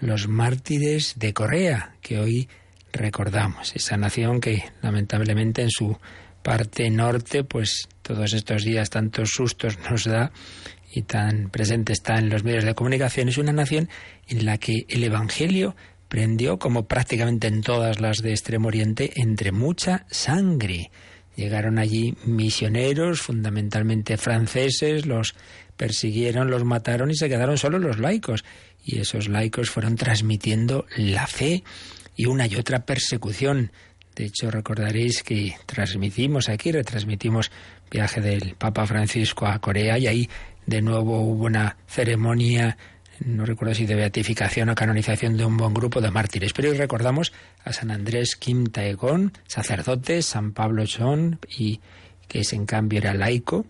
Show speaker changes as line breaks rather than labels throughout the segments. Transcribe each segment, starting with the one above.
los mártires de Corea, que hoy recordamos. Esa nación que lamentablemente en su parte norte, pues todos estos días tantos sustos nos da y tan presente está en los medios de comunicación. Es una nación en la que el Evangelio prendió, como prácticamente en todas las de Extremo Oriente, entre mucha sangre. Llegaron allí misioneros, fundamentalmente franceses, los persiguieron, los mataron y se quedaron solo los laicos. Y esos laicos fueron transmitiendo la fe y una y otra persecución. De hecho, recordaréis que transmitimos aquí, retransmitimos viaje del Papa Francisco a Corea y ahí de nuevo hubo una ceremonia no recuerdo si de beatificación o canonización de un buen grupo de mártires, pero hoy recordamos a San Andrés Kim Taegong, sacerdote, San Pablo Chon, y que es en cambio era laico,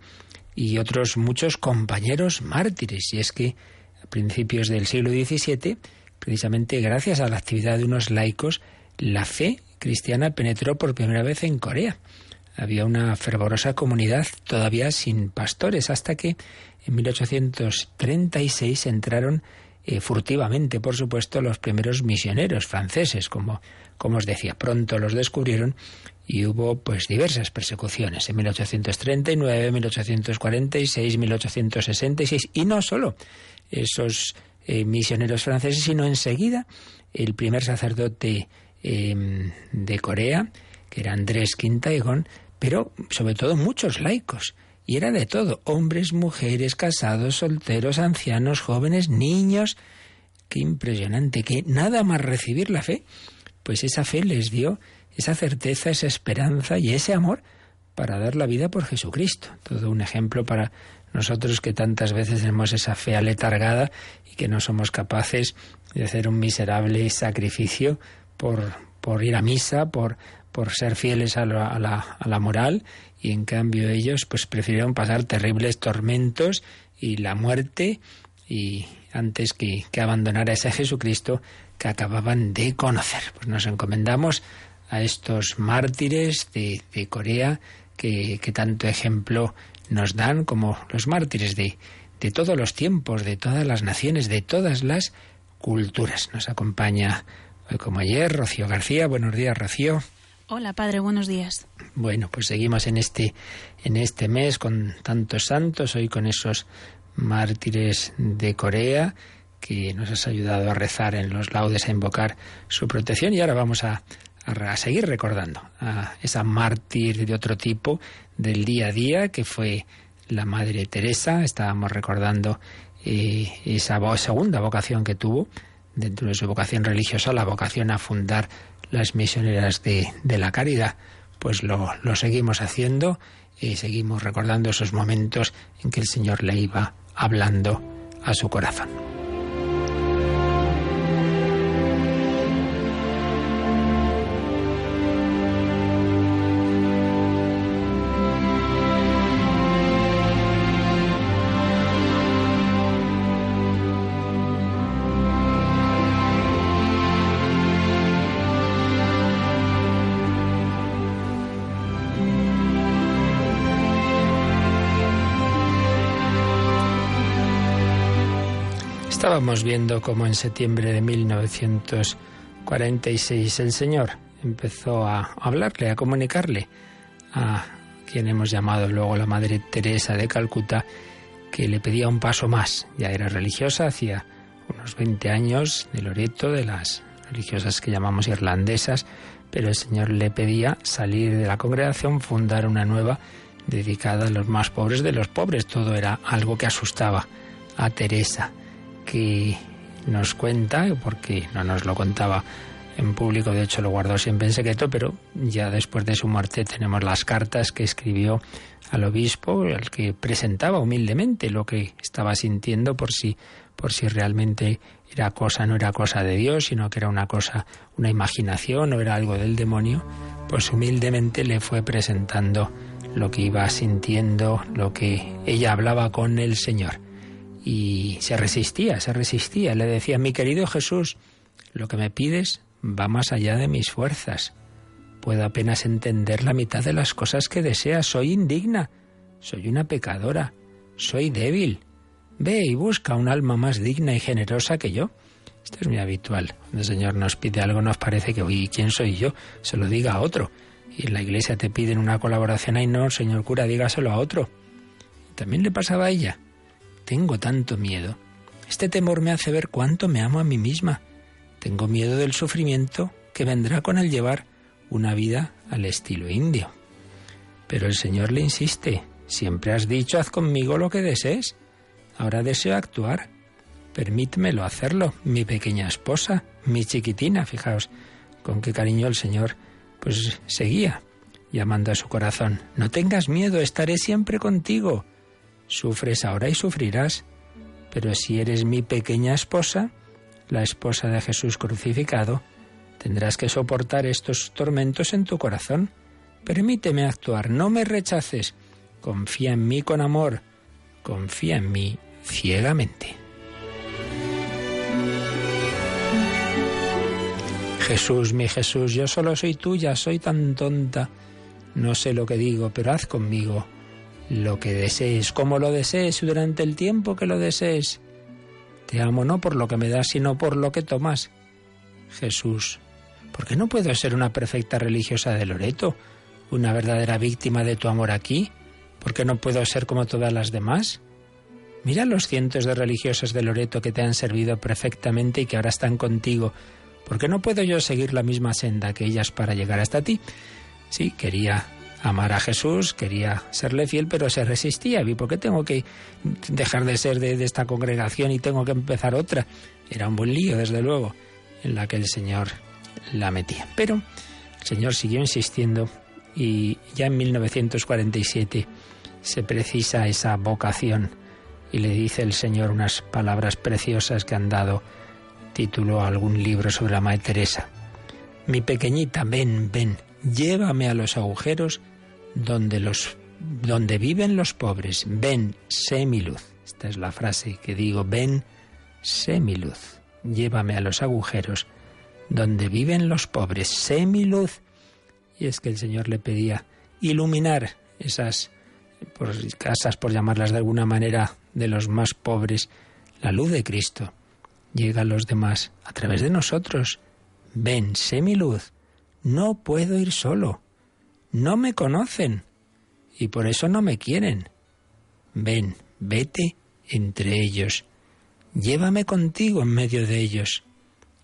y otros muchos compañeros mártires. Y es que principios del siglo XVII, precisamente gracias a la actividad de unos laicos, la fe cristiana penetró por primera vez en Corea. Había una fervorosa comunidad todavía sin pastores, hasta que en 1836 entraron eh, furtivamente, por supuesto, los primeros misioneros franceses, como, como os decía. Pronto los descubrieron y hubo pues diversas persecuciones en 1839, 1846, 1866 y no solo esos eh, misioneros franceses, sino enseguida el primer sacerdote em, de Corea, que era Andrés Quintaegón, pero sobre todo muchos laicos. Y era de todo, hombres, mujeres, casados, solteros, ancianos, jóvenes, niños. Qué impresionante, que nada más recibir la fe, pues esa fe les dio esa certeza, esa esperanza y ese amor para dar la vida por Jesucristo. Todo un ejemplo para nosotros que tantas veces tenemos esa fe aletargada y que no somos capaces de hacer un miserable sacrificio por, por ir a misa, por, por ser fieles a la, a, la, a la moral y en cambio ellos pues prefirieron pasar terribles tormentos y la muerte y antes que, que abandonar a ese Jesucristo que acababan de conocer. Pues nos encomendamos a estos mártires de, de Corea que, que, tanto ejemplo nos dan como los mártires de, de todos los tiempos, de todas las naciones, de todas las culturas. Nos acompaña hoy como ayer Rocío García. Buenos días, Rocío.
Hola, padre, buenos días.
Bueno, pues seguimos en este en este mes con tantos santos, hoy con esos mártires de Corea que nos has ayudado a rezar en los laudes, a invocar su protección y ahora vamos a, a, seguir recordando a esa mártir de otro tipo del día a día que fue la Madre Teresa. Estábamos recordando eh, esa segunda vocación que tuvo dentro de su vocación religiosa, la vocación a fundar las misioneras de, de la caridad, pues lo, lo seguimos haciendo y seguimos recordando esos momentos en que el Señor le iba hablando a su corazón. Estábamos viendo cómo en septiembre de 1946 el Señor empezó a hablarle, a comunicarle a quien hemos llamado luego la Madre Teresa de Calcuta, que le pedía un paso más. Ya era religiosa, hacía unos 20 años de Loreto, de las religiosas que llamamos irlandesas, pero el Señor le pedía salir de la congregación, fundar una nueva dedicada a los más pobres de los pobres. Todo era algo que asustaba a Teresa que nos cuenta, porque no nos lo contaba en público, de hecho lo guardó siempre en secreto, pero ya después de su muerte tenemos las cartas que escribió al obispo, al que presentaba humildemente lo que estaba sintiendo por si por si realmente era cosa, no era cosa de Dios, sino que era una cosa, una imaginación o era algo del demonio, pues humildemente le fue presentando lo que iba sintiendo, lo que ella hablaba con el Señor. Y se resistía, se resistía. Le decía, mi querido Jesús, lo que me pides va más allá de mis fuerzas. Puedo apenas entender la mitad de las cosas que deseas. Soy indigna. Soy una pecadora. Soy débil. Ve y busca un alma más digna y generosa que yo. Esto es muy habitual. Cuando el Señor nos pide algo nos parece que, uy, ¿quién soy yo? Se lo diga a otro. Y en la iglesia te piden una colaboración, ay no, señor cura, dígaselo a otro. También le pasaba a ella. Tengo tanto miedo. Este temor me hace ver cuánto me amo a mí misma. Tengo miedo del sufrimiento que vendrá con el llevar una vida al estilo indio. Pero el Señor le insiste, siempre has dicho, haz conmigo lo que desees. Ahora deseo actuar. Permítmelo hacerlo, mi pequeña esposa, mi chiquitina, fijaos con qué cariño el Señor pues seguía llamando a su corazón. No tengas miedo, estaré siempre contigo. Sufres ahora y sufrirás, pero si eres mi pequeña esposa, la esposa de Jesús crucificado, tendrás que soportar estos tormentos en tu corazón. Permíteme actuar, no me rechaces. Confía en mí con amor, confía en mí ciegamente. Jesús, mi Jesús, yo solo soy tuya, soy tan tonta. No sé lo que digo, pero haz conmigo lo que desees, como lo desees durante el tiempo que lo desees. Te amo no por lo que me das, sino por lo que tomas. Jesús, ¿por qué no puedo ser una perfecta religiosa de Loreto, una verdadera víctima de tu amor aquí? ¿Por qué no puedo ser como todas las demás? Mira los cientos de religiosas de Loreto que te han servido perfectamente y que ahora están contigo. ¿Por qué no puedo yo seguir la misma senda que ellas para llegar hasta ti? Sí, quería amar a Jesús, quería serle fiel, pero se resistía. ¿Y por qué tengo que dejar de ser de, de, esta congregación y tengo que empezar otra? Era un buen lío, desde luego, en la que el Señor la metía. Pero el Señor siguió insistiendo y ya en 1947 se precisa esa vocación y le dice el Señor unas palabras preciosas que han dado título a algún libro sobre la Madre Teresa. Mi pequeñita, ven, ven, llévame a los agujeros donde los donde viven los pobres. Ven, sé mi luz. Esta es la frase que digo, ven, sé mi luz. Llévame a los agujeros donde viven los pobres, sé mi luz. Y es que el Señor le pedía iluminar esas casas, por llamarlas de alguna manera, de los más pobres, la luz de Cristo llega a los demás a través de nosotros. Ven, sé mi luz. No puedo ir solo. No me conocen y por eso no me quieren. Ven, vete entre ellos. Llévame contigo en medio de ellos.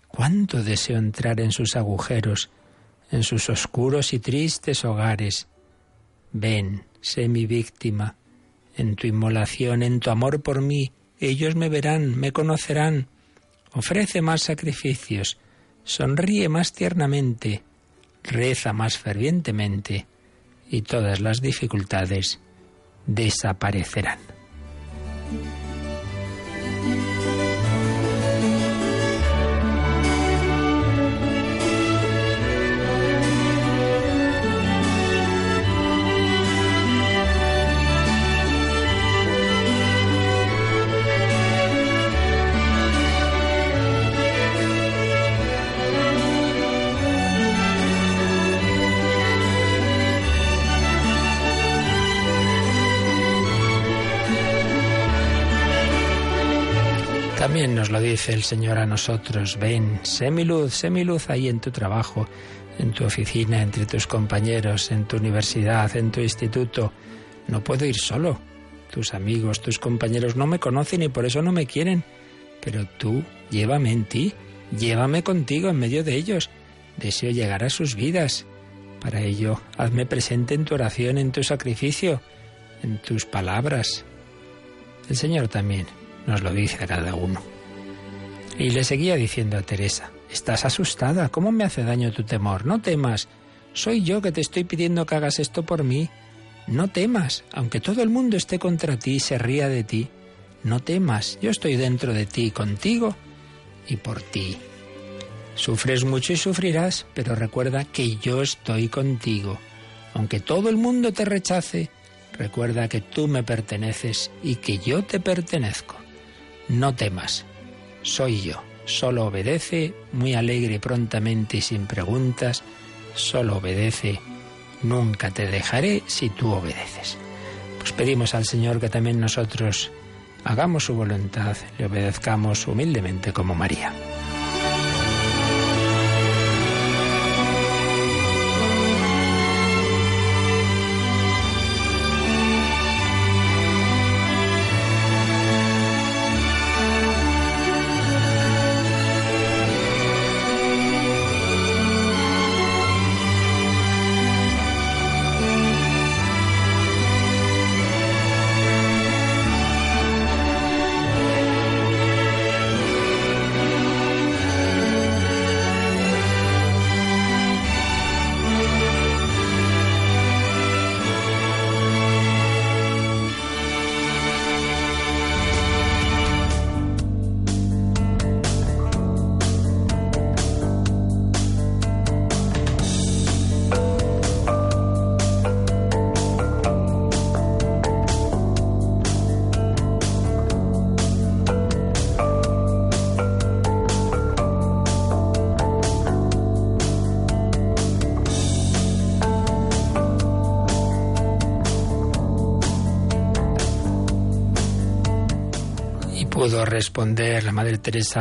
Cuánto deseo entrar en sus agujeros, en sus oscuros y tristes hogares. Ven, sé mi víctima. En tu inmolación, en tu amor por mí, ellos me verán, me conocerán. Ofrece más sacrificios, sonríe más tiernamente, reza más fervientemente, y todas las dificultades desaparecerán. Nos lo dice el Señor a nosotros, ven, sé mi luz, sé mi luz ahí en tu trabajo, en tu oficina, entre tus compañeros, en tu universidad, en tu instituto. No puedo ir solo. Tus amigos, tus compañeros no me conocen y por eso no me quieren. Pero tú, llévame en ti, llévame contigo en medio de ellos. Deseo llegar a sus vidas. Para ello, hazme presente en tu oración, en tu sacrificio, en tus palabras. El Señor también nos lo dice a cada uno. Y le seguía diciendo a Teresa, estás asustada, ¿cómo me hace daño tu temor? No temas, soy yo que te estoy pidiendo que hagas esto por mí. No temas, aunque todo el mundo esté contra ti y se ría de ti, no temas, yo estoy dentro de ti, contigo y por ti. Sufres mucho y sufrirás, pero recuerda que yo estoy contigo. Aunque todo el mundo te rechace, recuerda que tú me perteneces y que yo te pertenezco. No temas, soy yo. Solo obedece, muy alegre prontamente y sin preguntas. Solo obedece, nunca te dejaré si tú obedeces. Pues pedimos al Señor que también nosotros hagamos su voluntad, le obedezcamos humildemente como María.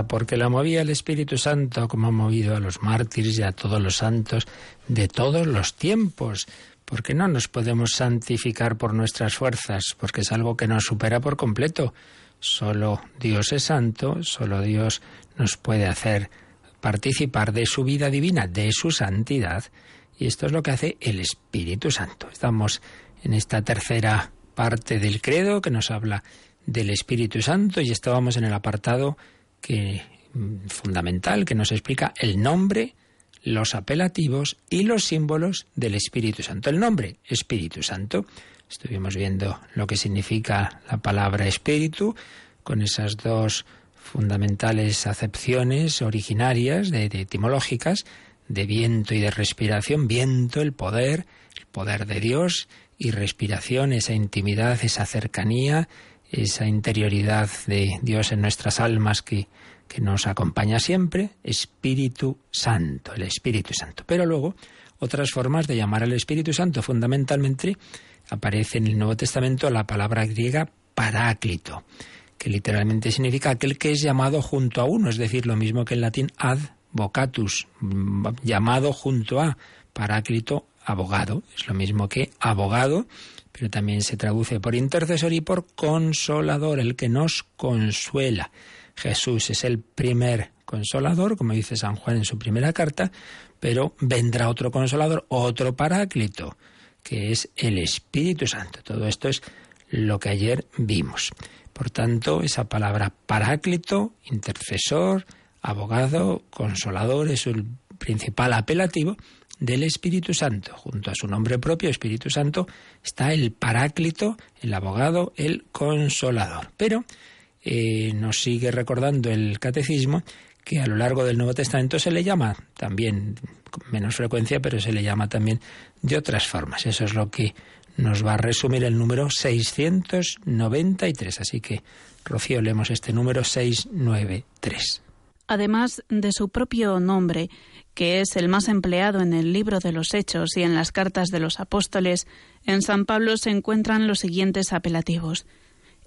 Porque la movía el Espíritu Santo como ha movido a los mártires y a todos los santos de todos los tiempos. Porque no nos podemos santificar por nuestras fuerzas, porque es algo que nos supera por completo. Solo Dios es santo, solo Dios nos puede hacer participar de su vida divina, de su santidad. Y esto es lo que hace el Espíritu Santo. Estamos en esta tercera parte del credo que nos habla del Espíritu Santo y estábamos en el apartado que mm, fundamental que nos explica el nombre, los apelativos y los símbolos del Espíritu Santo. El nombre, Espíritu Santo. Estuvimos viendo lo que significa la palabra espíritu con esas dos fundamentales acepciones originarias, de, etimológicas, de viento y de respiración. Viento, el poder, el poder de Dios, y respiración, esa intimidad, esa cercanía, esa interioridad de Dios en nuestras almas que, que nos acompaña siempre, Espíritu Santo, el Espíritu Santo. Pero luego, otras formas de llamar al Espíritu Santo, fundamentalmente, aparece en el Nuevo Testamento la palabra griega paráclito, que literalmente significa aquel que es llamado junto a uno, es decir, lo mismo que en latín ad vocatus, llamado junto a, paráclito, abogado, es lo mismo que abogado pero también se traduce por intercesor y por consolador, el que nos consuela. Jesús es el primer consolador, como dice San Juan en su primera carta, pero vendrá otro consolador, otro paráclito, que es el Espíritu Santo. Todo esto es lo que ayer vimos. Por tanto, esa palabra paráclito, intercesor, abogado, consolador, es el principal apelativo del Espíritu Santo. Junto a su nombre propio, Espíritu Santo, está el Paráclito, el abogado, el consolador. Pero eh, nos sigue recordando el catecismo que a lo largo del Nuevo Testamento se le llama también, con menos frecuencia, pero se le llama también de otras formas. Eso es lo que nos va a resumir el número 693. Así que, Rocío, leemos este número 693.
Además de su propio nombre, que es el más empleado en el libro de los Hechos y en las cartas de los apóstoles, en San Pablo se encuentran los siguientes apelativos.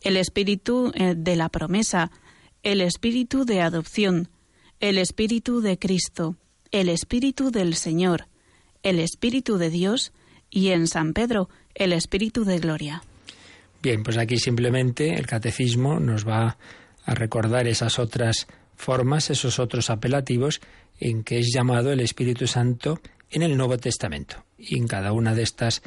El espíritu eh, de la promesa, el espíritu de adopción, el espíritu de Cristo, el espíritu del Señor, el espíritu de Dios y en San Pedro, el espíritu de gloria.
Bien, pues aquí simplemente el catecismo nos va a recordar esas otras formas, esos otros apelativos en que es llamado el Espíritu Santo en el Nuevo Testamento. Y en cada una de estas,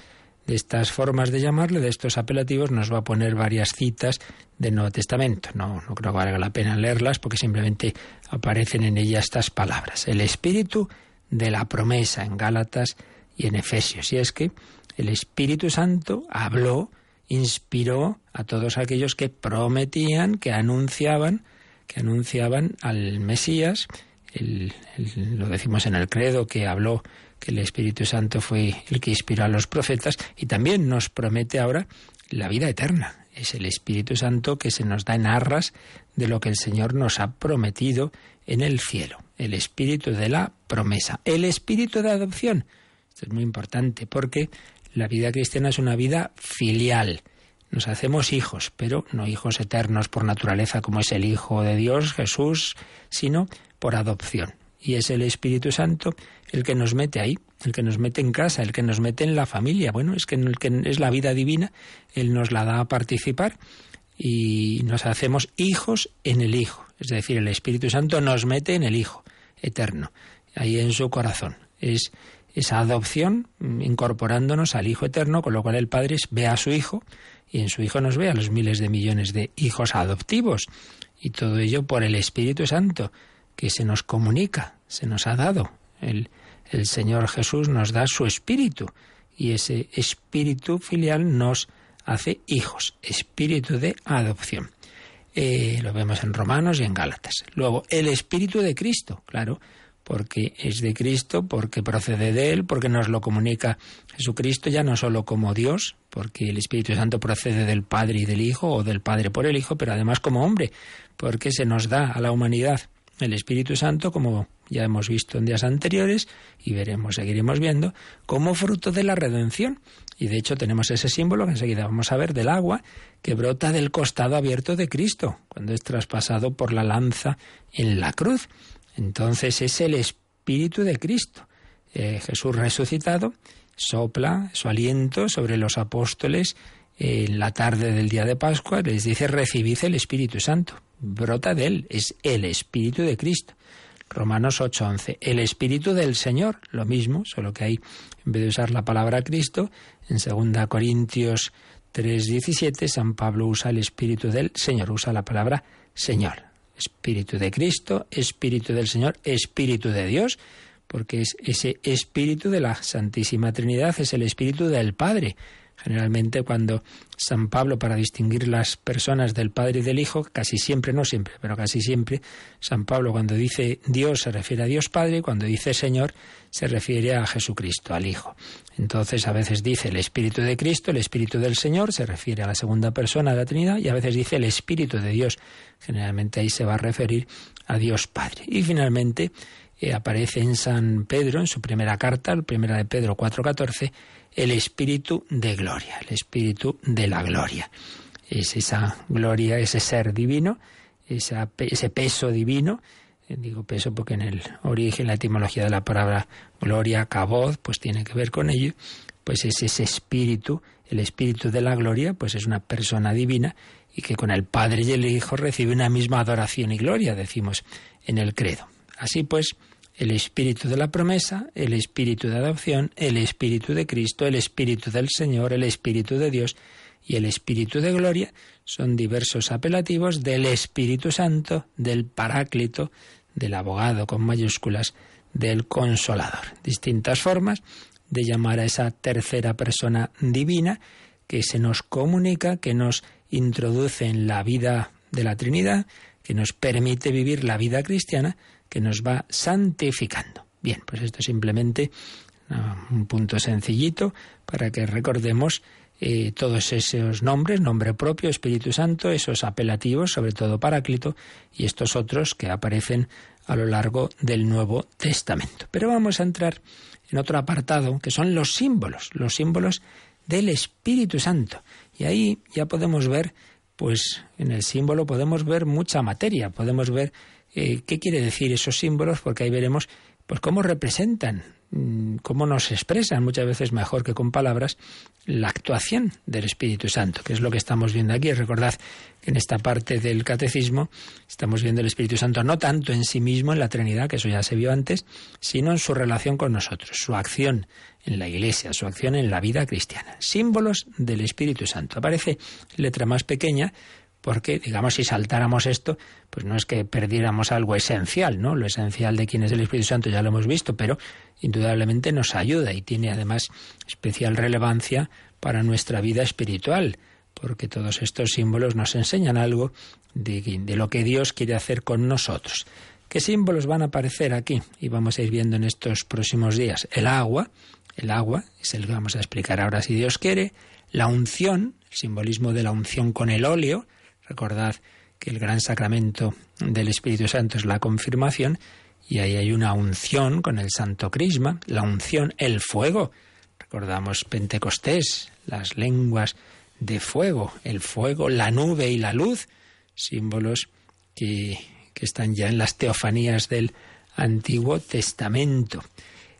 de estas formas de llamarle, de estos apelativos, nos va a poner varias citas del Nuevo Testamento. No, no creo que valga la pena leerlas porque simplemente aparecen en ellas estas palabras. El Espíritu de la promesa en Gálatas y en Efesios. Y es que el Espíritu Santo habló inspiró a todos aquellos que prometían, que anunciaban, que anunciaban al Mesías. lo decimos en el credo que habló que el Espíritu Santo fue el que inspiró a los profetas y también nos promete ahora la vida eterna. Es el Espíritu Santo que se nos da en arras de lo que el Señor nos ha prometido en el cielo. El Espíritu de la promesa. El Espíritu de adopción. Esto es muy importante porque la vida cristiana es una vida filial. Nos hacemos hijos, pero no hijos eternos por naturaleza como es el Hijo de Dios, Jesús, sino por adopción. Y es el Espíritu Santo el que nos mete ahí, el que nos mete en casa, el que nos mete en la familia. Bueno, es que, el que es la vida divina, Él nos la da a participar y nos hacemos hijos en el Hijo. Es decir, el Espíritu Santo nos mete en el Hijo eterno, ahí en su corazón. Es esa adopción incorporándonos al Hijo Eterno, con lo cual el Padre ve a su Hijo y en su Hijo nos ve a los miles de millones de hijos adoptivos. Y todo ello por el Espíritu Santo, que se nos comunica, se nos ha dado. El, el Señor Jesús nos da su Espíritu y ese Espíritu filial nos hace hijos, Espíritu de adopción. Eh, lo vemos en Romanos y en Gálatas. Luego, el Espíritu de Cristo, claro, porque es de Cristo, porque procede de Él, porque nos lo comunica Jesucristo ya no solo como Dios, porque el Espíritu Santo procede del Padre y del Hijo, o del Padre por el Hijo, pero además como hombre, porque se nos da a la humanidad el Espíritu Santo, como ya hemos visto en días anteriores, y veremos, seguiremos viendo, como fruto de la redención. Y de hecho tenemos ese símbolo que enseguida vamos a ver del agua que brota del costado abierto de Cristo, cuando es traspasado por la lanza en la cruz. Entonces es el Espíritu de Cristo. Eh, Jesús resucitado sopla su aliento sobre los apóstoles en la tarde del día de Pascua, les dice recibid el Espíritu Santo. Brota de él, es el Espíritu de Cristo. Romanos 8:11. El Espíritu del Señor, lo mismo, solo que ahí, en vez de usar la palabra Cristo, en 2 Corintios 3:17, San Pablo usa el Espíritu del Señor, usa la palabra Señor. Espíritu de Cristo, Espíritu del Señor, Espíritu de Dios, porque es ese Espíritu de la Santísima Trinidad, es el Espíritu del Padre. Generalmente cuando San Pablo, para distinguir las personas del Padre y del Hijo, casi siempre, no siempre, pero casi siempre, San Pablo cuando dice Dios se refiere a Dios Padre, cuando dice Señor se refiere a Jesucristo, al Hijo. Entonces a veces dice el Espíritu de Cristo, el Espíritu del Señor, se refiere a la segunda persona de la Trinidad, y a veces dice el Espíritu de Dios. Generalmente ahí se va a referir a Dios Padre. Y finalmente eh, aparece en San Pedro, en su primera carta, la primera de Pedro 4.14, el espíritu de gloria, el espíritu de la gloria. Es esa gloria, ese ser divino, ese peso divino, eh, digo peso porque en el origen, la etimología de la palabra gloria, caboz, pues tiene que ver con ello, pues es ese espíritu, el espíritu de la gloria, pues es una persona divina y que con el Padre y el Hijo recibe una misma adoración y gloria, decimos en el credo. Así pues, el espíritu de la promesa, el espíritu de adopción, el espíritu de Cristo, el espíritu del Señor, el espíritu de Dios y el espíritu de gloria son diversos apelativos del Espíritu Santo, del Paráclito, del abogado con mayúsculas, del consolador. Distintas formas de llamar a esa tercera persona divina que se nos comunica, que nos introduce en la vida de la Trinidad, que nos permite vivir la vida cristiana que nos va santificando. Bien, pues esto es simplemente un punto sencillito para que recordemos eh, todos esos nombres, nombre propio, Espíritu Santo, esos apelativos, sobre todo Paráclito, y estos otros que aparecen a lo largo del Nuevo Testamento. Pero vamos a entrar en otro apartado, que son los símbolos, los símbolos del Espíritu Santo. Y ahí ya podemos ver, pues en el símbolo podemos ver mucha materia, podemos ver eh, qué quiere decir esos símbolos, porque ahí veremos pues cómo representan, mm, cómo nos expresan muchas veces mejor que con palabras la actuación del Espíritu Santo, que es lo que estamos viendo aquí. Recordad que en esta parte del catecismo estamos viendo el Espíritu Santo no tanto en sí mismo, en la Trinidad, que eso ya se vio antes, sino en su relación con nosotros, su acción en la Iglesia, su acción en la vida cristiana. Símbolos del Espíritu Santo. Aparece letra más pequeña, porque, digamos, si saltáramos esto, pues no es que perdiéramos algo esencial, ¿no? Lo esencial de quién es el Espíritu Santo ya lo hemos visto, pero indudablemente nos ayuda y tiene además especial relevancia para nuestra vida espiritual, porque todos estos símbolos nos enseñan algo de, lo que Dios quiere hacer con nosotros. ¿Qué símbolos van a aparecer aquí? Y vamos a ir viendo en estos próximos días. El agua, el agua, es el que vamos a explicar ahora si Dios quiere. La unción, el simbolismo de la unción con el óleo. Recordad que el gran sacramento del Espíritu Santo es la confirmación y ahí hay una unción con el Santo Crisma, la unción, el fuego. Recordamos Pentecostés, las lenguas de fuego, el fuego, la nube y la luz, símbolos que, que están ya en las teofanías del Antiguo Testamento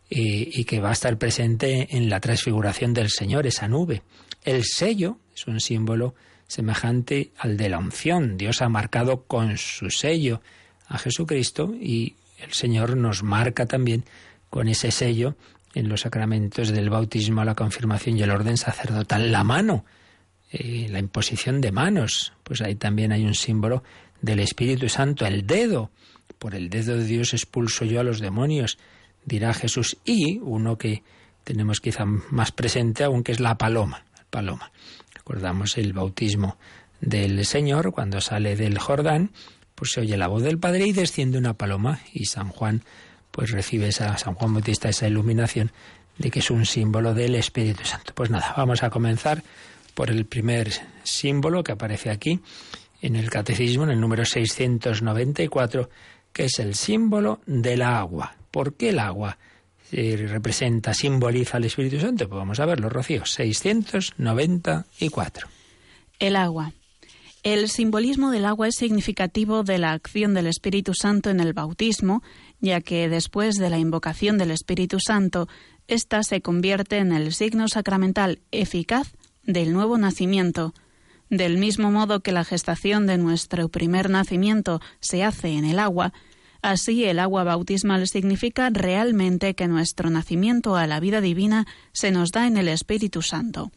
y, y que va a estar presente en la transfiguración del Señor, esa nube. El sello es un símbolo semejante al de la unción. Dios ha marcado con su sello a Jesucristo y el Señor nos marca también con ese sello en los sacramentos del bautismo, la confirmación y el orden sacerdotal. La mano, eh, la imposición de manos, pues ahí también hay un símbolo del Espíritu Santo. El dedo, por el dedo de Dios expulso yo a los demonios, dirá Jesús. Y uno que tenemos quizá más presente aún, que es la paloma. paloma. Recordamos el bautismo del Señor cuando sale del Jordán, pues se oye la voz del Padre y desciende una paloma y San Juan pues recibe esa San Juan Bautista esa iluminación de que es un símbolo del Espíritu Santo. Pues nada, vamos a comenzar por el primer símbolo que aparece aquí en el Catecismo, en el número 694, que es el símbolo del agua. ¿Por qué el agua representa, simboliza al Espíritu Santo? Pues vamos a verlo, Rocío. 694.
El agua. El simbolismo del agua es significativo de la acción del Espíritu Santo en el bautismo, ya que después de la invocación del Espíritu Santo, ésta se convierte en el signo sacramental eficaz del nuevo nacimiento. Del mismo modo que la gestación de nuestro primer nacimiento se hace en el agua, Así, el agua bautismal significa realmente que nuestro nacimiento a la vida divina se nos da en el Espíritu Santo.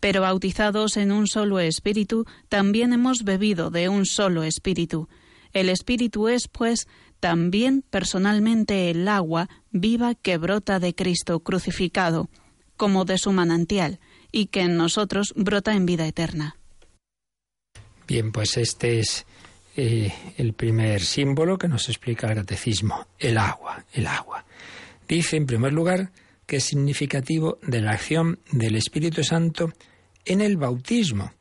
Pero bautizados en un solo Espíritu, también hemos bebido de un solo Espíritu. El Espíritu es, pues, también personalmente el agua viva que brota de Cristo crucificado, como de su manantial, y que en nosotros brota en vida eterna.
Bien, pues este es eh, el primer símbolo que nos explica el catecismo, el agua, el agua. Dice, en primer lugar, que es significativo de la acción del Espíritu Santo en el bautismo,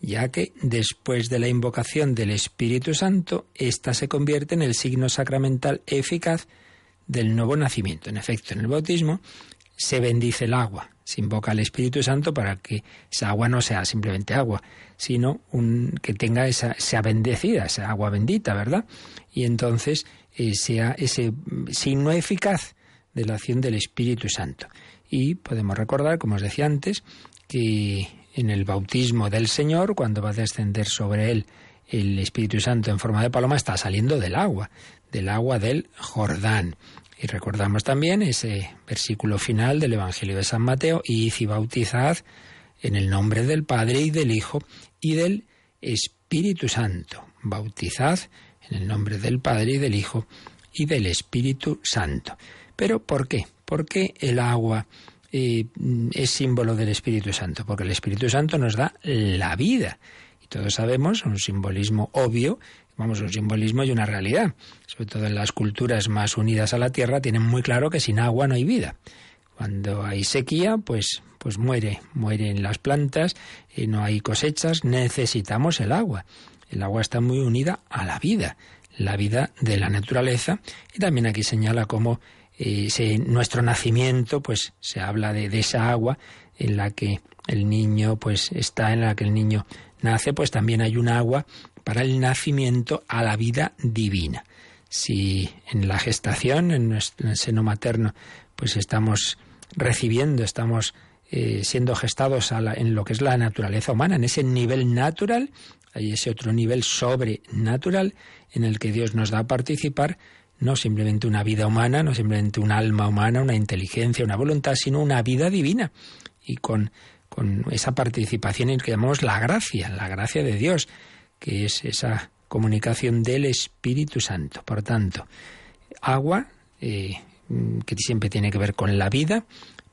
ya que después de la invocación del Espíritu Santo, ésta se convierte en el signo sacramental eficaz del nuevo nacimiento. En efecto, en el bautismo se bendice el agua, se invoca al Espíritu Santo para que esa agua no sea simplemente agua, sino que tenga esa, sea bendecida, esa agua bendita, ¿verdad? Y entonces eh, sea ese signo eficaz de la acción del Espíritu Santo. Y podemos recordar, como os decía antes, que en el bautismo del Señor, cuando va a descender sobre él el Espíritu Santo en forma de paloma, está saliendo del agua, del agua del Jordán. Y recordamos también ese versículo final del Evangelio de San Mateo, y y bautizad en el nombre del Padre y del Hijo y del Espíritu Santo. Bautizad en el nombre del Padre y del Hijo y del Espíritu Santo. Pero ¿por qué? ¿Por qué el agua eh, es símbolo del Espíritu Santo? Porque el Espíritu Santo nos da la vida. Y todos sabemos, un simbolismo obvio, vamos, un simbolismo y una realidad. Sobre todo en las culturas más unidas a la tierra tienen muy claro que sin agua no hay vida. Cuando hay sequía, pues, pues muere, mueren las plantas y no hay cosechas, necesitamos el agua. El agua está muy unida a la vida, la vida de la naturaleza, y también aquí señala cómo eh, nuestro nacimiento, pues se habla de, de esa agua en la que el niño pues está, en la que el niño nace, pues también hay un agua para el nacimiento a la vida divina. Si en la gestación, en, el seno materno, pues estamos recibiendo, estamos eh, siendo gestados en lo que es la naturaleza humana, en ese nivel natural, hay ese otro nivel sobrenatural en el que Dios nos da a participar no simplemente una vida humana, no simplemente un alma humana, una inteligencia, una voluntad, sino una vida divina. Y con, con esa participación en que llamamos la gracia, la gracia de Dios, que es esa comunicación del Espíritu Santo. Por tanto, agua, eh, que siempre tiene que ver con la vida,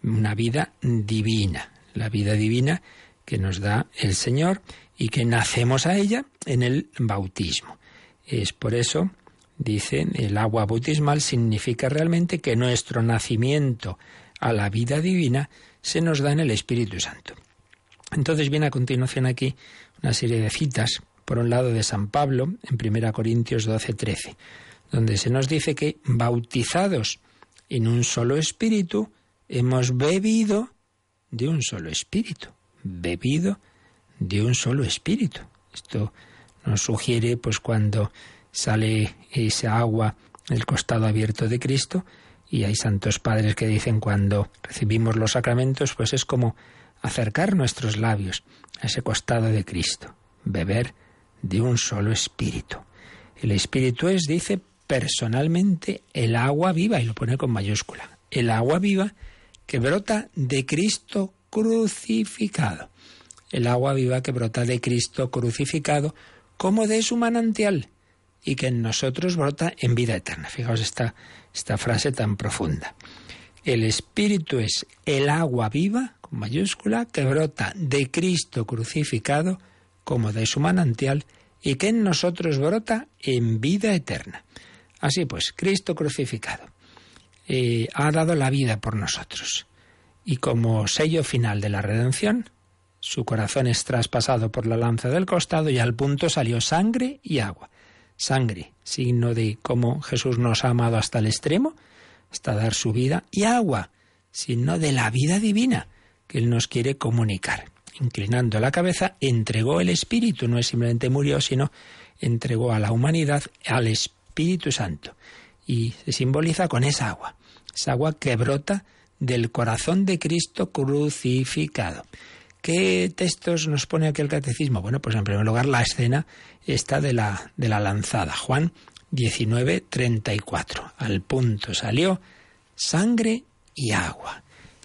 una vida divina. La vida divina que nos da el Señor y que nacemos a ella en el bautismo. Es por eso, dicen, el agua bautismal significa realmente que nuestro nacimiento a la vida divina se nos da en el Espíritu Santo. Entonces viene a continuación aquí una serie de citas, por un lado de San Pablo, en 1 Corintios 12, 13, donde se nos dice que bautizados en un solo espíritu, hemos bebido de un solo espíritu, bebido de un solo espíritu. Esto nos sugiere, pues, cuando sale esa agua del costado abierto de Cristo, y hay santos padres que dicen cuando recibimos los sacramentos, pues es como acercar nuestros labios a ese costado de Cristo, beber de un solo espíritu. El espíritu es, dice, personalmente el agua viva, y lo pone con mayúscula, el agua viva que brota de Cristo crucificado. El agua viva que brota de Cristo crucificado como de su manantial y que en nosotros brota en vida eterna. Fijaos esta, esta frase tan profunda. El Espíritu es el agua viva, con mayúscula, que brota de Cristo crucificado como de su manantial y que en nosotros brota en vida eterna. Así pues, Cristo crucificado eh, ha dado la vida por nosotros y como sello final de la redención, su corazón es traspasado por la lanza del costado y al punto salió sangre y agua. Sangre, signo de cómo Jesús nos ha amado hasta el extremo, hasta dar su vida, y agua, signo de la vida divina que Él nos quiere comunicar. Inclinando la cabeza, entregó el Espíritu, no es simplemente murió, sino entregó a la humanidad al Espíritu Santo. Y se simboliza con esa agua, esa agua que brota del corazón de Cristo crucificado. ¿Qué textos nos pone aquí el catecismo? Bueno, pues en primer lugar la escena está de la, de la lanzada. Juan 19, 34. Al punto salió sangre y agua.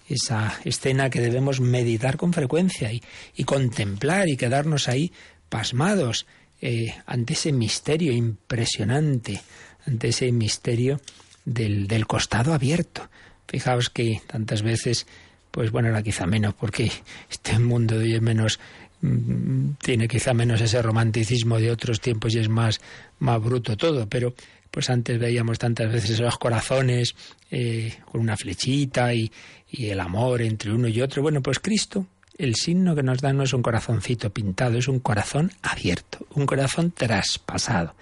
Esa escena que debemos meditar con frecuencia y, contemplar y quedarnos ahí pasmados eh, ante ese misterio impresionante, ante ese misterio del, del costado abierto. Fijaos que tantas veces, pues bueno, era quizá menos, porque este mundo de hoy es menos mm, tiene quizá menos ese romanticismo de otros tiempos y es más, más bruto todo, pero pues antes veíamos tantas veces esos corazones eh, con una flechita y, y el amor entre uno y otro. Bueno, pues Cristo, el signo que nos da no es un corazoncito pintado, es un corazón abierto, un corazón traspasado.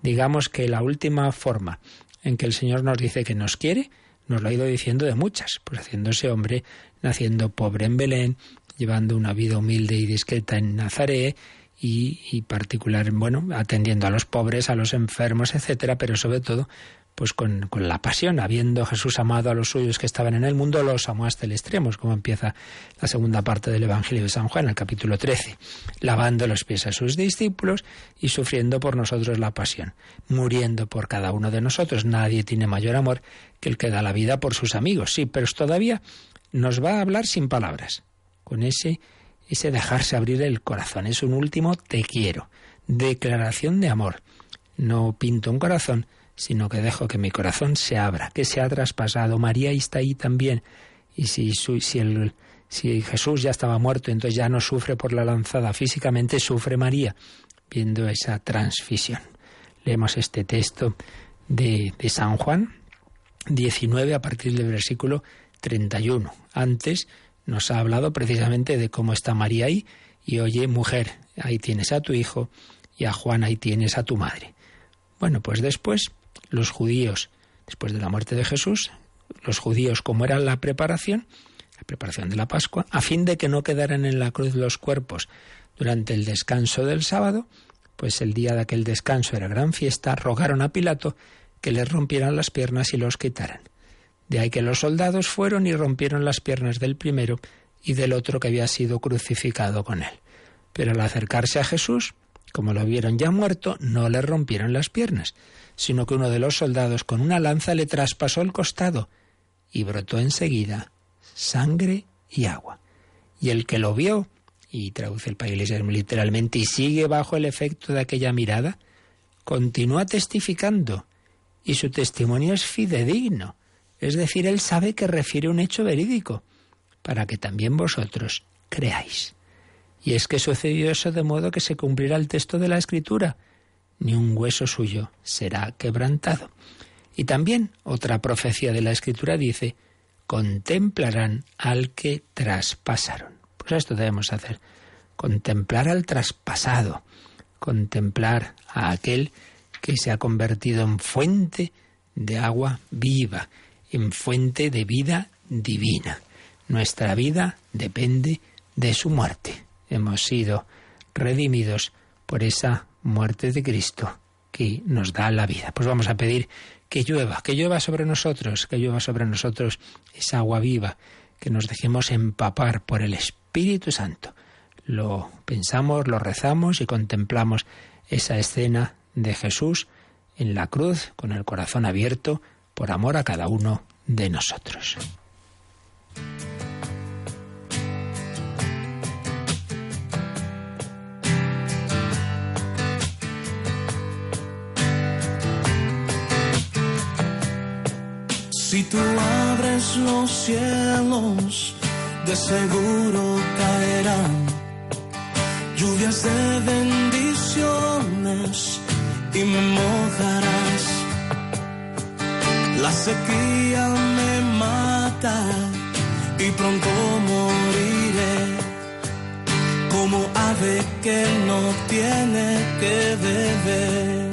Digamos que la última forma en que el Señor nos dice que nos quiere nos lo ha ido diciendo de muchas, pues haciéndose hombre, naciendo pobre en Belén, llevando una vida humilde y discreta en Nazaret y, y particular, bueno, atendiendo a los pobres, a los enfermos, etcétera, pero sobre todo pues con, la pasión, habiendo Jesús amado a los suyos que estaban en el mundo, los amó hasta el extremo, como empieza la segunda parte del Evangelio de San Juan, el capítulo 13, lavando los pies a sus discípulos y sufriendo por nosotros la pasión, muriendo por cada uno de nosotros. Nadie tiene mayor amor que el que da la vida por sus amigos, sí, pero todavía nos va a hablar sin palabras, con ese, ese dejarse abrir el corazón. Es un último te quiero, declaración de amor. No pinto un corazón, sino que dejo que mi corazón se abra, que se ha traspasado. María está ahí también. Y si, si, el, si Jesús ya estaba muerto, entonces ya no sufre por la lanzada físicamente, sufre María, viendo esa transfisión. Leemos este texto de, de San Juan 19 a partir del versículo 31. Antes nos ha hablado precisamente de cómo está María ahí y oye, mujer, ahí tienes a tu hijo y a Juan ahí tienes a tu madre. Bueno, pues después los judíos, después de la muerte de Jesús, los judíos, como era la preparación, la preparación de la Pascua, a fin de que no quedaran en la cruz los cuerpos durante el descanso del sábado, pues el día de aquel descanso era gran fiesta, rogaron a Pilato que les rompieran las piernas y los quitaran. De ahí que los soldados fueron y rompieron las piernas del primero y del otro que había sido crucificado con él. Pero al acercarse a Jesús, como lo vieron ya muerto, no le rompieron las piernas, sino que uno de los soldados con una lanza le traspasó el costado y brotó enseguida sangre y agua. Y el que lo vio, y traduce el país literalmente, y sigue bajo el efecto de aquella mirada, continúa testificando, y su testimonio es fidedigno, es decir, él sabe que refiere un hecho verídico, para que también vosotros creáis. Y es que sucedió eso de modo que se cumplirá el texto de la Escritura. Ni un hueso suyo será quebrantado. Y también otra profecía de la Escritura dice, contemplarán al que traspasaron. Pues esto debemos hacer, contemplar al traspasado, contemplar a aquel que se ha convertido en fuente de agua viva, en fuente de vida divina. Nuestra vida depende de su muerte. Hemos sido redimidos por esa muerte de Cristo que nos da la vida. Pues vamos a pedir que llueva, que llueva sobre nosotros, que llueva sobre nosotros esa agua viva, que nos dejemos empapar por el Espíritu Santo. Lo pensamos, lo rezamos y contemplamos esa escena de Jesús en la cruz con el corazón abierto por amor a cada uno de nosotros.
Si tú abres los cielos, de seguro caerán lluvias de bendiciones y me mojarás. La sequía me mata y pronto moriré como ave que no tiene que beber.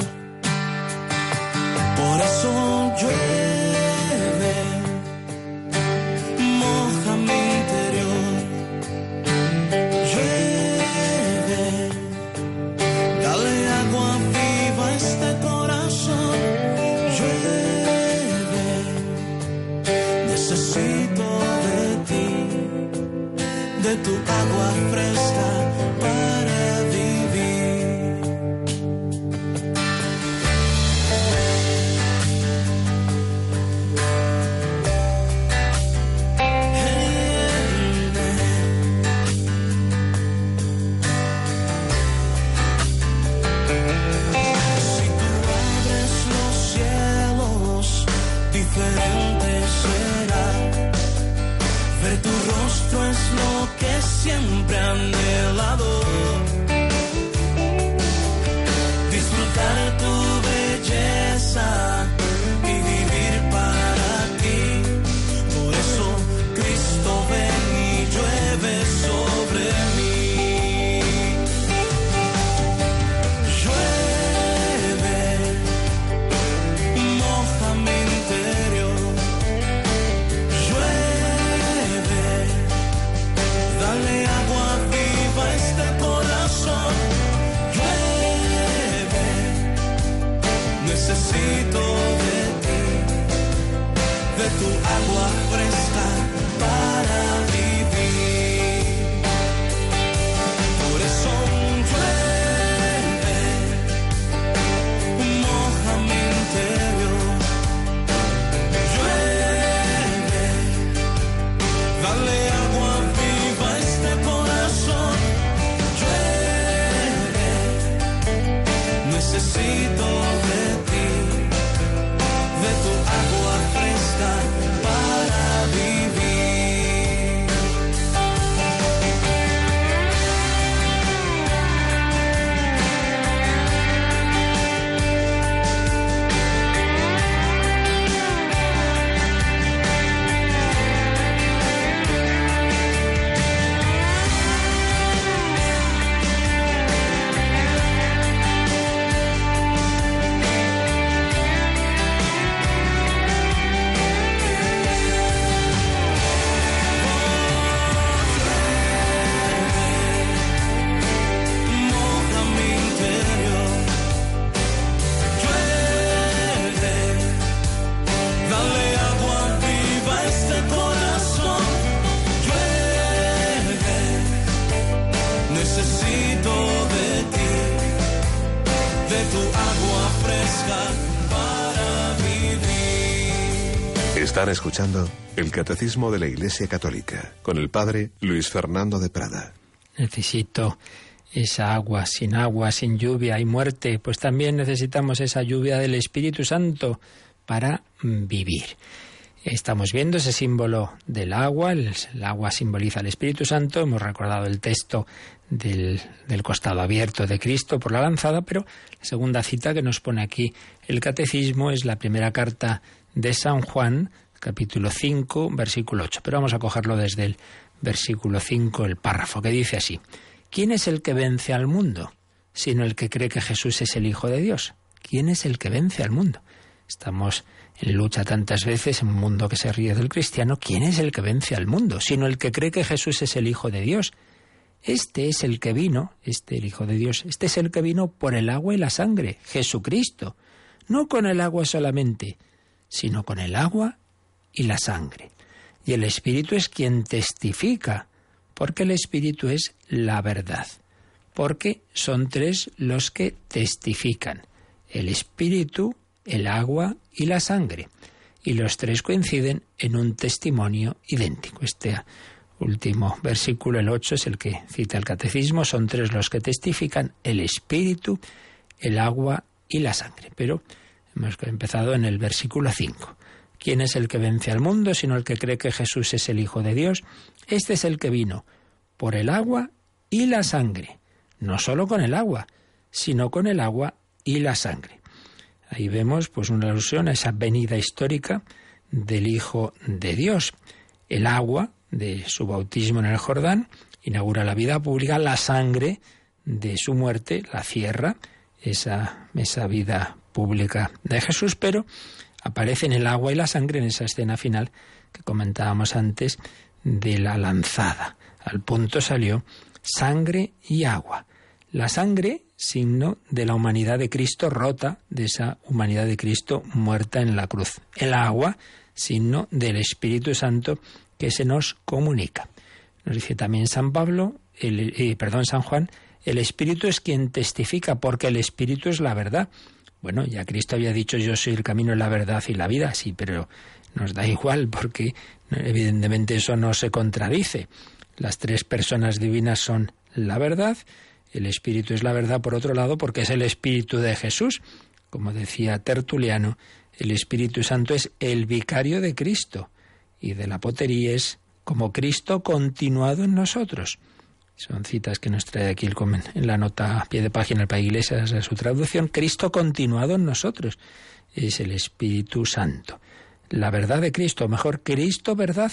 Están escuchando el Catecismo de la Iglesia Católica con el Padre Luis Fernando de Prada.
Necesito esa agua, sin agua, sin lluvia hay muerte, pues también necesitamos esa lluvia del Espíritu Santo para vivir. Estamos viendo ese símbolo del agua, el, agua simboliza el Espíritu Santo, hemos recordado el texto del, del, costado abierto de Cristo por la lanzada, pero la segunda cita que nos pone aquí el catecismo es la primera carta de San Juan, capítulo 5, versículo 8. Pero vamos a cogerlo desde el versículo 5, el párrafo, que dice así, ¿quién es el que vence al mundo? Sino el que cree que Jesús es el Hijo de Dios. ¿Quién es el que vence al mundo? Estamos en lucha tantas veces en un mundo que se ríe del cristiano. ¿Quién es el que vence al mundo? Sino el que cree que Jesús es el Hijo de Dios. Este es el que vino, este el Hijo de Dios, este es el que vino por el agua y la sangre, Jesucristo. No con el agua solamente, sino con el agua y la sangre. Y el Espíritu es quien testifica, porque el Espíritu es la verdad. Porque son tres los que testifican. El Espíritu, el agua y la sangre. Y los tres coinciden en un testimonio idéntico. Este último versículo, el 8, es el que cita el catecismo. Son tres los que testifican, el Espíritu, el agua y la sangre. Pero hemos empezado en el versículo 5. ¿Quién es el que vence al mundo sino el que cree que Jesús es el Hijo de Dios? Este es el que vino por el agua y la sangre. No solo con el agua, sino con el agua y la sangre. Ahí vemos pues una alusión a esa venida histórica del Hijo de Dios. El agua de su bautismo en el Jordán inaugura la vida pública, la sangre de su muerte la cierra, esa, esa vida pública de Jesús, pero aparecen el agua y la sangre en esa escena final que comentábamos antes de la lanzada. Al punto salió sangre y agua. La sangre signo de la humanidad de Cristo rota, de esa humanidad de Cristo muerta en la cruz. El agua, signo del Espíritu Santo que se nos comunica. Nos dice también San Pablo, el, eh, perdón, San Juan, el Espíritu es quien testifica, porque el Espíritu es la verdad. Bueno, ya Cristo había dicho yo soy el camino, la verdad y la vida, sí, pero nos da igual porque evidentemente eso no se contradice. Las tres personas divinas son la verdad el Espíritu es la verdad, por otro lado, porque es el Espíritu de Jesús. Como decía Tertuliano, el Espíritu Santo es el vicario de Cristo y de la potería es como Cristo continuado en nosotros. Son citas que nos trae aquí el, en la nota a pie de página para Iglesias de su traducción. Cristo continuado en nosotros es el Espíritu Santo. La verdad de Cristo, o mejor, Cristo verdad,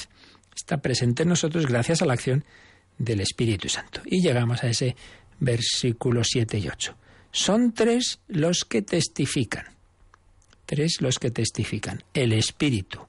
está presente en nosotros gracias a la acción del Espíritu Santo. Y llegamos a ese versículos 7 y 8. Son tres los que testifican. Tres los que testifican. El Espíritu,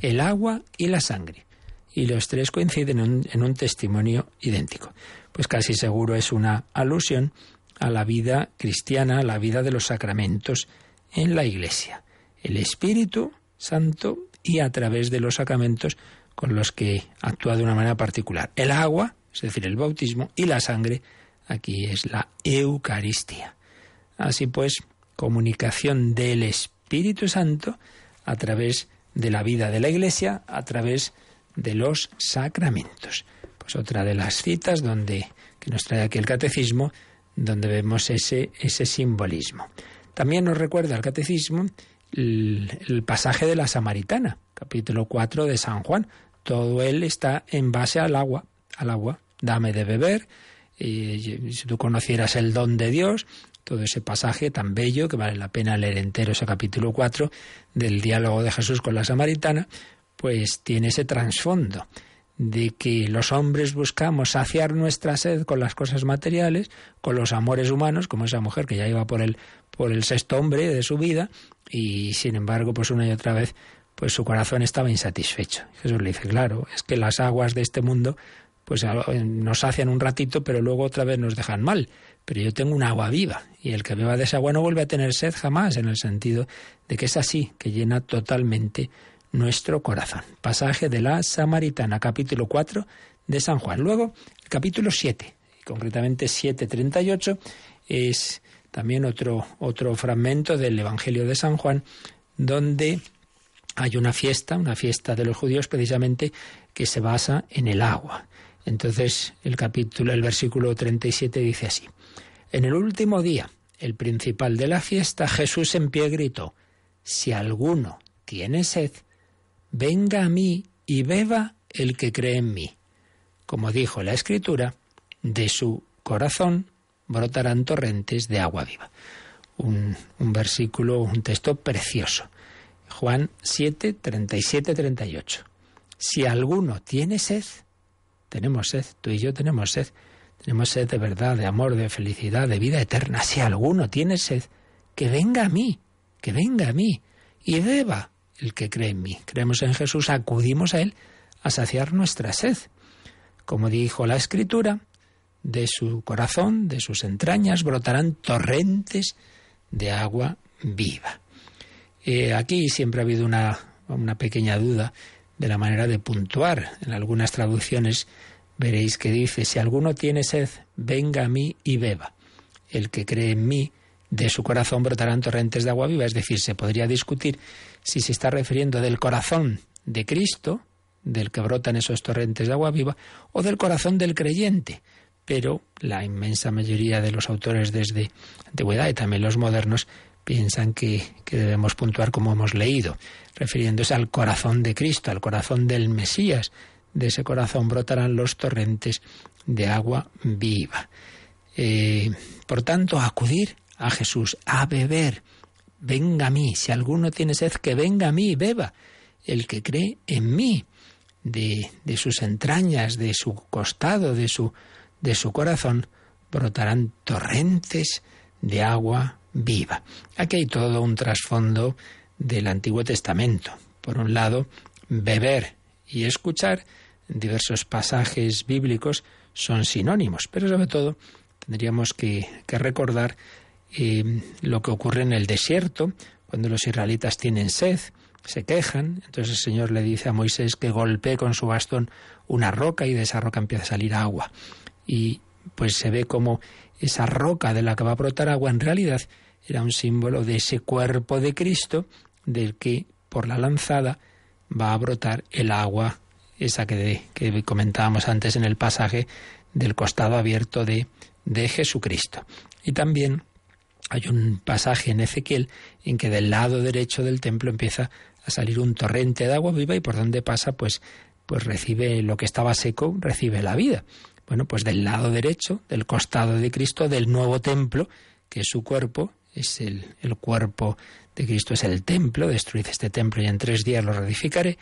el agua y la sangre. Y los tres coinciden en un, testimonio idéntico. Pues casi seguro es una alusión a la vida cristiana, a la vida de los sacramentos en la Iglesia. El Espíritu Santo y a través de los sacramentos con los que actúa de una manera particular. El agua, es decir, el bautismo, y la sangre, Aquí es la Eucaristía. Así pues, comunicación del Espíritu Santo a través de la vida de la Iglesia, a través de los sacramentos. Pues otra de las citas donde que nos trae aquí el catecismo, donde vemos ese, ese simbolismo. También nos recuerda el catecismo el, el, pasaje de la Samaritana, capítulo 4 de San Juan. Todo él está en base al agua, al agua. Dame de beber, y si tú conocieras el don de Dios, todo ese pasaje tan bello que vale la pena leer entero ese capítulo 4 del diálogo de Jesús con la samaritana, pues tiene ese trasfondo de que los hombres buscamos saciar nuestra sed con las cosas materiales, con los amores humanos, como esa mujer que ya iba por el, por el sexto hombre de su vida, y sin embargo, pues una y otra vez, pues su corazón estaba insatisfecho. Jesús le dice, claro, es que las aguas de este mundo pues nos sacian un ratito, pero luego otra vez nos dejan mal. Pero yo tengo un agua viva y el que beba de esa agua no vuelve a tener sed jamás, en el sentido de que es así, que llena totalmente nuestro corazón. Pasaje de la Samaritana, capítulo 4 de San Juan. Luego, el capítulo 7, concretamente 7.38, es también otro, otro fragmento del Evangelio de San Juan, donde hay una fiesta, una fiesta de los judíos precisamente, que se basa en el agua. Entonces el capítulo, el versículo 37 dice así: En el último día, el principal de la fiesta, Jesús en pie gritó: Si alguno tiene sed, venga a mí y beba el que cree en mí. Como dijo la Escritura, de su corazón brotarán torrentes de agua viva. Un, versículo, un texto precioso. Juan 7, 37, 38. Si alguno tiene sed, tenemos sed, tú y yo tenemos sed, tenemos sed de verdad, de amor, de felicidad, de vida eterna. Si alguno tiene sed, que venga a mí, que venga a mí y beba el que cree en mí. Creemos en Jesús, acudimos a Él a saciar nuestra sed. Como dijo la Escritura, de su corazón, de sus entrañas, brotarán torrentes de agua viva. Eh, aquí siempre ha habido una, una pequeña duda de la manera de puntuar. En algunas traducciones veréis que dice, si alguno tiene sed, venga a mí y beba. El que cree en mí, de su corazón brotarán torrentes de agua viva. Es decir, se podría discutir si se está refiriendo del corazón de Cristo, del que brotan esos torrentes de agua viva, o del corazón del creyente. Pero la inmensa mayoría de los autores desde antigüedad y también los modernos piensan que, que, debemos puntuar como hemos leído, refiriéndose al corazón de Cristo, al corazón del Mesías. De ese corazón brotarán los torrentes de agua viva. Eh, por tanto, acudir a Jesús, a beber. Venga a mí, si alguno tiene sed, que venga a mí y beba. El que cree en mí, de, de sus entrañas, de su costado, de su, de su corazón, brotarán torrentes de agua viva. Aquí hay todo un trasfondo del Antiguo Testamento. Por un lado, beber y escuchar en diversos pasajes bíblicos son sinónimos, pero sobre todo tendríamos que, que recordar lo que ocurre en el desierto, cuando los israelitas tienen sed, se quejan, entonces el Señor le dice a Moisés que golpee con su bastón una roca y de esa roca empieza a salir agua. Y pues se ve como esa roca de la que va a brotar agua en realidad era un símbolo de ese cuerpo de Cristo del que por la lanzada va a brotar el agua, esa que, que comentábamos antes en el pasaje del costado abierto de, de Jesucristo. Y también hay un pasaje en Ezequiel en que del lado derecho del templo empieza a salir un torrente de agua viva y por donde pasa pues pues recibe lo que estaba seco, recibe la vida. Bueno, pues del lado derecho, del costado de Cristo, del nuevo templo, que es su cuerpo, es el, el cuerpo de Cristo, es el templo, destruid este templo y en tres días lo reedificaré,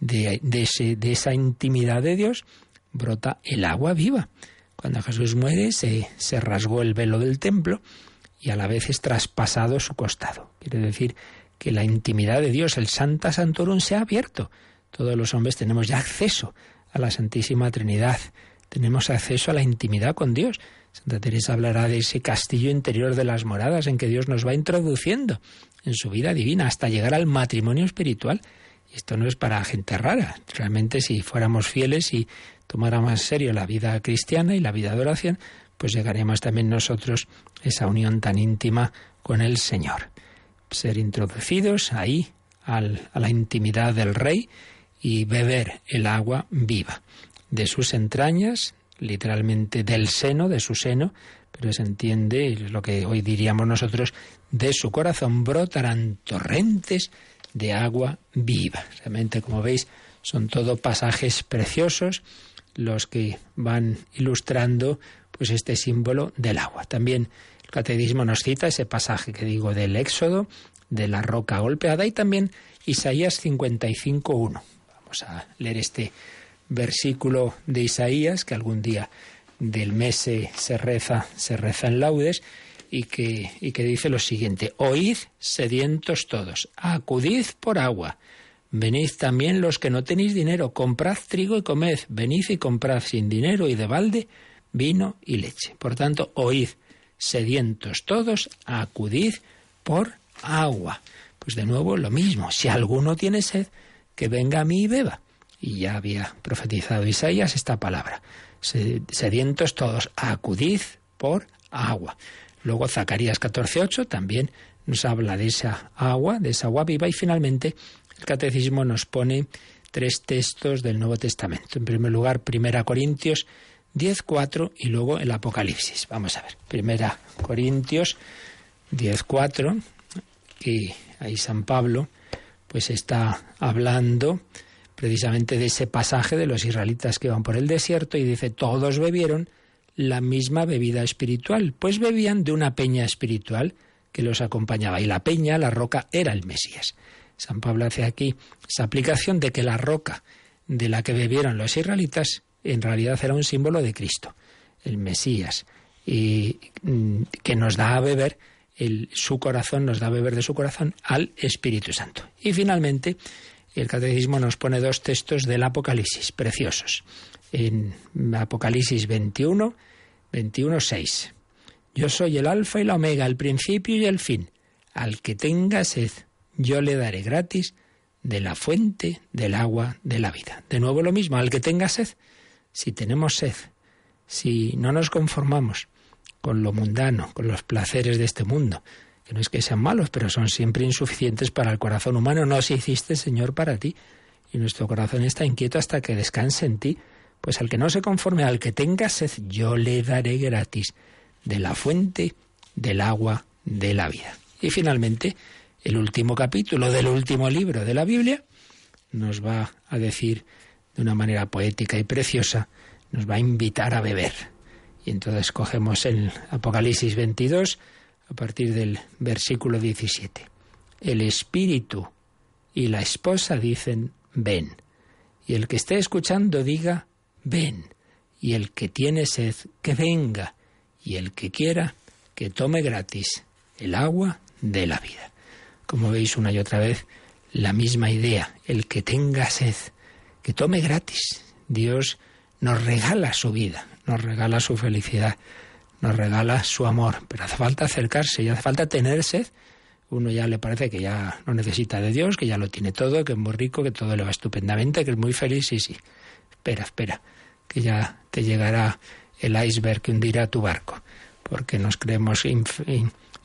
de, de, esa intimidad de Dios brota el agua viva. Cuando Jesús muere se, se rasgó el velo del templo y a la vez es traspasado su costado. Quiere decir que la intimidad de Dios, el Santa Santorum, se ha abierto. Todos los hombres tenemos ya acceso a la Santísima Trinidad. Tenemos acceso a la intimidad con Dios. Santa Teresa hablará de ese castillo interior de las moradas en que Dios nos va introduciendo en su vida divina hasta llegar al matrimonio espiritual. Y esto no es para gente rara. Realmente si fuéramos fieles y tomáramos en serio la vida cristiana y la vida de oración, pues llegaremos también nosotros a esa unión tan íntima con el Señor. Ser introducidos ahí al, a la intimidad del Rey y beber el agua viva de sus entrañas, literalmente del seno, de su seno, pero se entiende lo que hoy diríamos nosotros, de su corazón brotarán torrentes de agua viva. Realmente, como veis, son todo pasajes preciosos los que van ilustrando pues este símbolo del agua. También el catecismo nos cita ese pasaje que digo del Éxodo, de la roca golpeada y también Isaías 55.1. Vamos a leer este versículo de Isaías que algún día del mes se, reza, se reza en laudes y que, y que dice lo siguiente, oíd sedientos todos, acudid por agua, venid también los que no tenéis dinero, comprad trigo y comed, venid y comprad sin dinero y de balde vino y leche. Por tanto, oíd sedientos todos, acudid por agua. Pues de nuevo lo mismo, si alguno tiene sed, que venga a mí y beba. Y ya había profetizado Isaías esta palabra. Sedientos todos, acudid por agua. Luego Zacarías 14.8 también nos habla de esa agua, de esa agua viva. Y finalmente el catecismo nos pone tres textos del Nuevo Testamento. En primer lugar, Primera Corintios 10.4 y luego el Apocalipsis. Vamos a ver. Primera Corintios 10.4 y ahí San Pablo pues está hablando precisamente de ese pasaje de los israelitas que van por el desierto y dice, todos bebieron la misma bebida espiritual, pues bebían de una peña espiritual que los acompañaba. Y la peña, la roca, era el Mesías. San Pablo hace aquí esa aplicación de que la roca de la que bebieron los israelitas en realidad era un símbolo de Cristo, el Mesías, y mm, que nos da a beber su corazón, nos da a beber de su corazón al Espíritu Santo. Y finalmente, el catecismo nos pone dos textos del Apocalipsis preciosos. En Apocalipsis 21, 21, 6. Yo soy el alfa y la omega, el principio y el fin. Al que tenga sed, yo le daré gratis de la fuente del agua de la vida. De nuevo lo mismo, al que tenga sed. Si tenemos sed, si no nos conformamos con lo mundano, con los placeres de este mundo, que no es que sean malos, pero son siempre insuficientes para el corazón humano, no se hiciste, Señor, para ti. Y nuestro corazón está inquieto hasta que descanse en ti. Pues al que no se conforme, al que tenga sed, yo le daré gratis de la fuente del agua de la vida. Y finalmente, el último capítulo del último libro de la Biblia nos va a decir de una manera poética y preciosa, nos va a invitar a beber. Y entonces cogemos el Apocalipsis 22 a partir del versículo 17. El espíritu y la esposa dicen, ven. Y el que esté escuchando diga, ven. Y el que tiene sed, que venga y el que quiera que tome gratis el agua de la vida. Como veis una y otra vez, la misma idea, el que tenga sed, que tome gratis. Dios nos regala su vida, nos regala su felicidad, nos regala su amor, pero hace falta acercarse y hace falta tener sed. Uno ya le parece que ya no necesita de Dios, que ya lo tiene todo, que es muy rico, que todo le va estupendamente, que es muy feliz, sí, sí. Espera, espera, que ya te llegará el iceberg que hundirá tu barco, porque nos creemos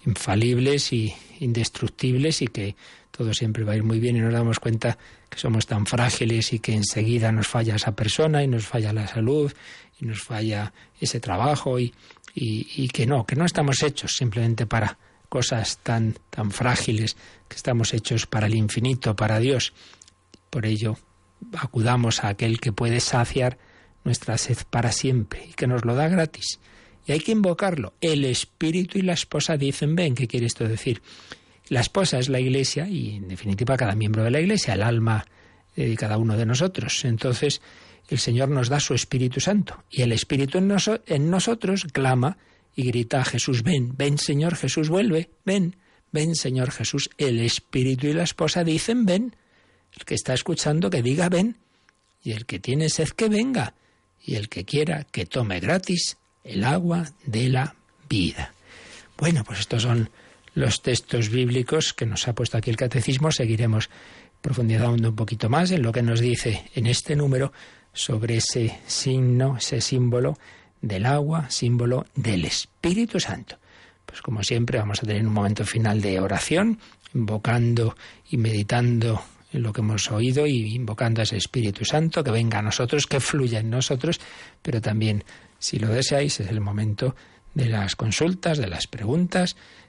infalibles y indestructibles y que todo siempre va a ir muy bien y nos damos cuenta que somos tan frágiles y que enseguida nos falla esa persona y nos falla la salud y nos falla ese trabajo y, y, que no, que no estamos hechos simplemente para cosas tan, tan frágiles, que estamos hechos para el infinito, para Dios. Por ello, acudamos a aquel que puede saciar nuestra sed para siempre y que nos lo da gratis. Y hay que invocarlo. El espíritu y la esposa dicen, ven, ¿qué quiere esto decir? La esposa es la iglesia y en definitiva cada miembro de la iglesia, el alma de cada uno de nosotros. Entonces el Señor nos da su Espíritu Santo y el Espíritu en, nosotros clama y grita Jesús, ven, ven Señor Jesús, vuelve, ven, ven Señor Jesús. El Espíritu y la esposa dicen, ven. El que está escuchando que diga, ven. Y el que tiene sed que venga y el que quiera que tome gratis el agua de la vida. Bueno, pues estos son los textos bíblicos que nos ha puesto aquí el catecismo. Seguiremos profundizando un poquito más en lo que nos dice en este número sobre ese signo, ese símbolo del agua, símbolo del Espíritu Santo. Pues como siempre vamos a tener un momento final de oración, invocando y meditando en lo que hemos oído y invocando a ese Espíritu Santo que venga a nosotros, que fluya en nosotros, pero también, si lo deseáis, es el momento de las consultas, de las preguntas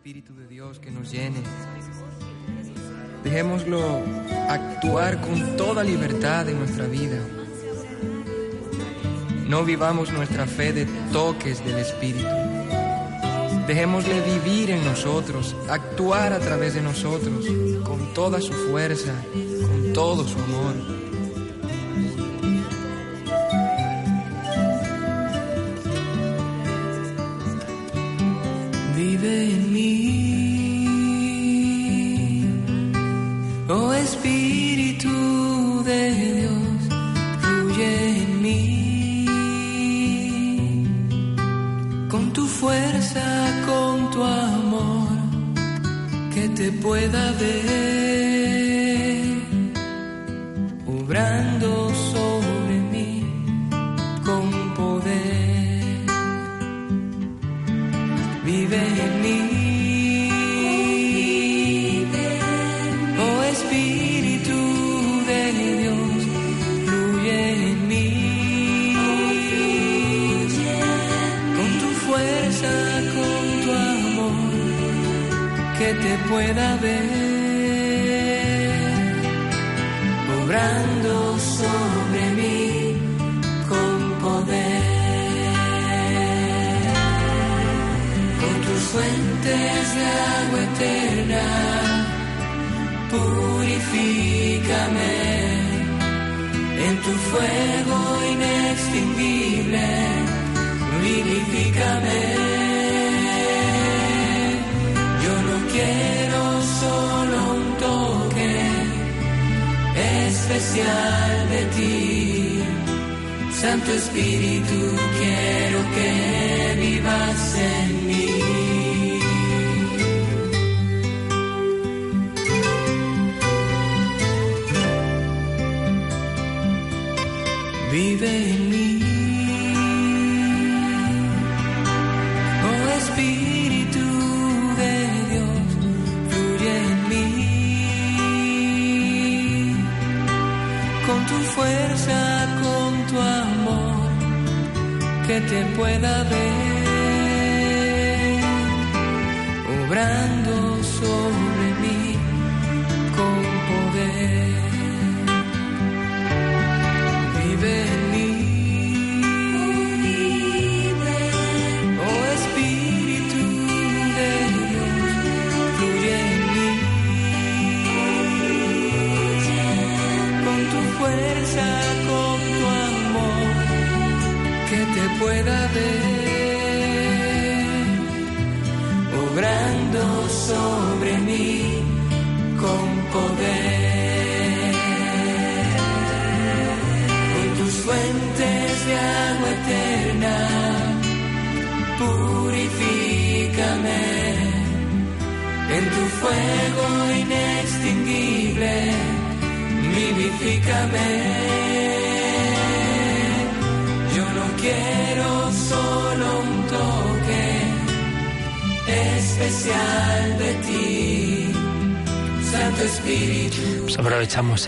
Espíritu de Dios que nos llene. Dejémoslo actuar con toda libertad en nuestra vida. No vivamos nuestra fe de toques del Espíritu Dejémosle vivir en nosotros, actuar a través de nosotros, con toda su fuerza, con todo su amor.
Vive en mí, oh Espíritu de Dios, fluye en mí, con tu fuerza
que te pueda ver, obrando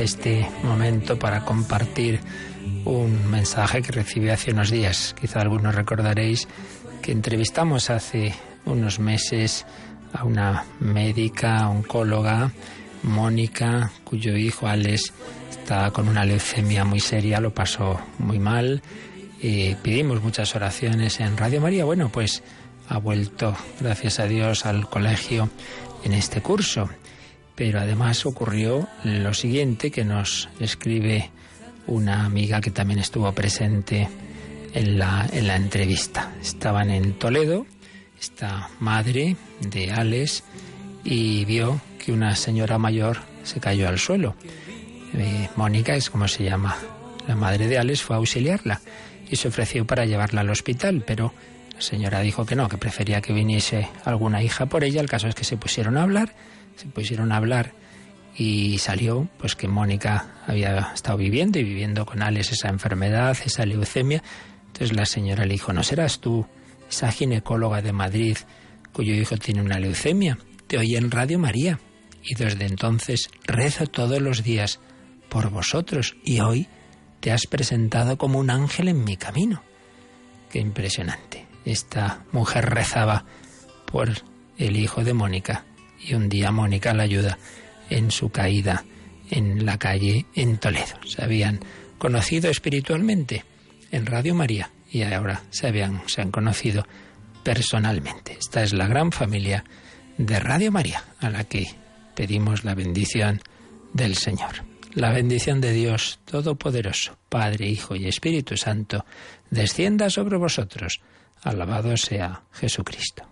este momento para compartir un mensaje que recibí hace unos días. Quizá algunos recordaréis que entrevistamos hace unos meses a una médica oncóloga, Mónica, cuyo hijo Alex está con una leucemia muy seria, lo pasó muy mal. Y pedimos muchas oraciones en Radio María. Bueno, pues ha vuelto, gracias a Dios, al colegio en este curso. Pero además ocurrió lo siguiente que nos escribe una amiga que también estuvo presente en la, en la entrevista. Estaban en Toledo, esta madre de Alex, y vio que una señora mayor se cayó al suelo. Eh, Mónica es como se llama. La madre de Alex fue a auxiliarla y se ofreció para llevarla al hospital, pero la señora dijo que no, que prefería que viniese alguna hija por ella. El caso es que se pusieron a hablar, se pusieron a hablar y salió pues que Mónica había estado viviendo y viviendo con Alex esa enfermedad, esa leucemia. Entonces la señora le dijo, ¿no serás tú esa ginecóloga de Madrid cuyo hijo tiene una leucemia? Te oí en Radio María y desde entonces rezo todos los días por vosotros y hoy te has presentado como un ángel en mi camino. Qué impresionante. Esta mujer rezaba por el hijo de Mónica y un día Mónica la ayuda en su caída en la calle en Toledo. Se habían conocido espiritualmente en Radio María y ahora se, habían, se han conocido personalmente. Esta es la gran familia de Radio María a la que pedimos la bendición del Señor. La bendición de Dios Todopoderoso, Padre, Hijo y Espíritu Santo, descienda sobre vosotros. Alabado sea Jesucristo.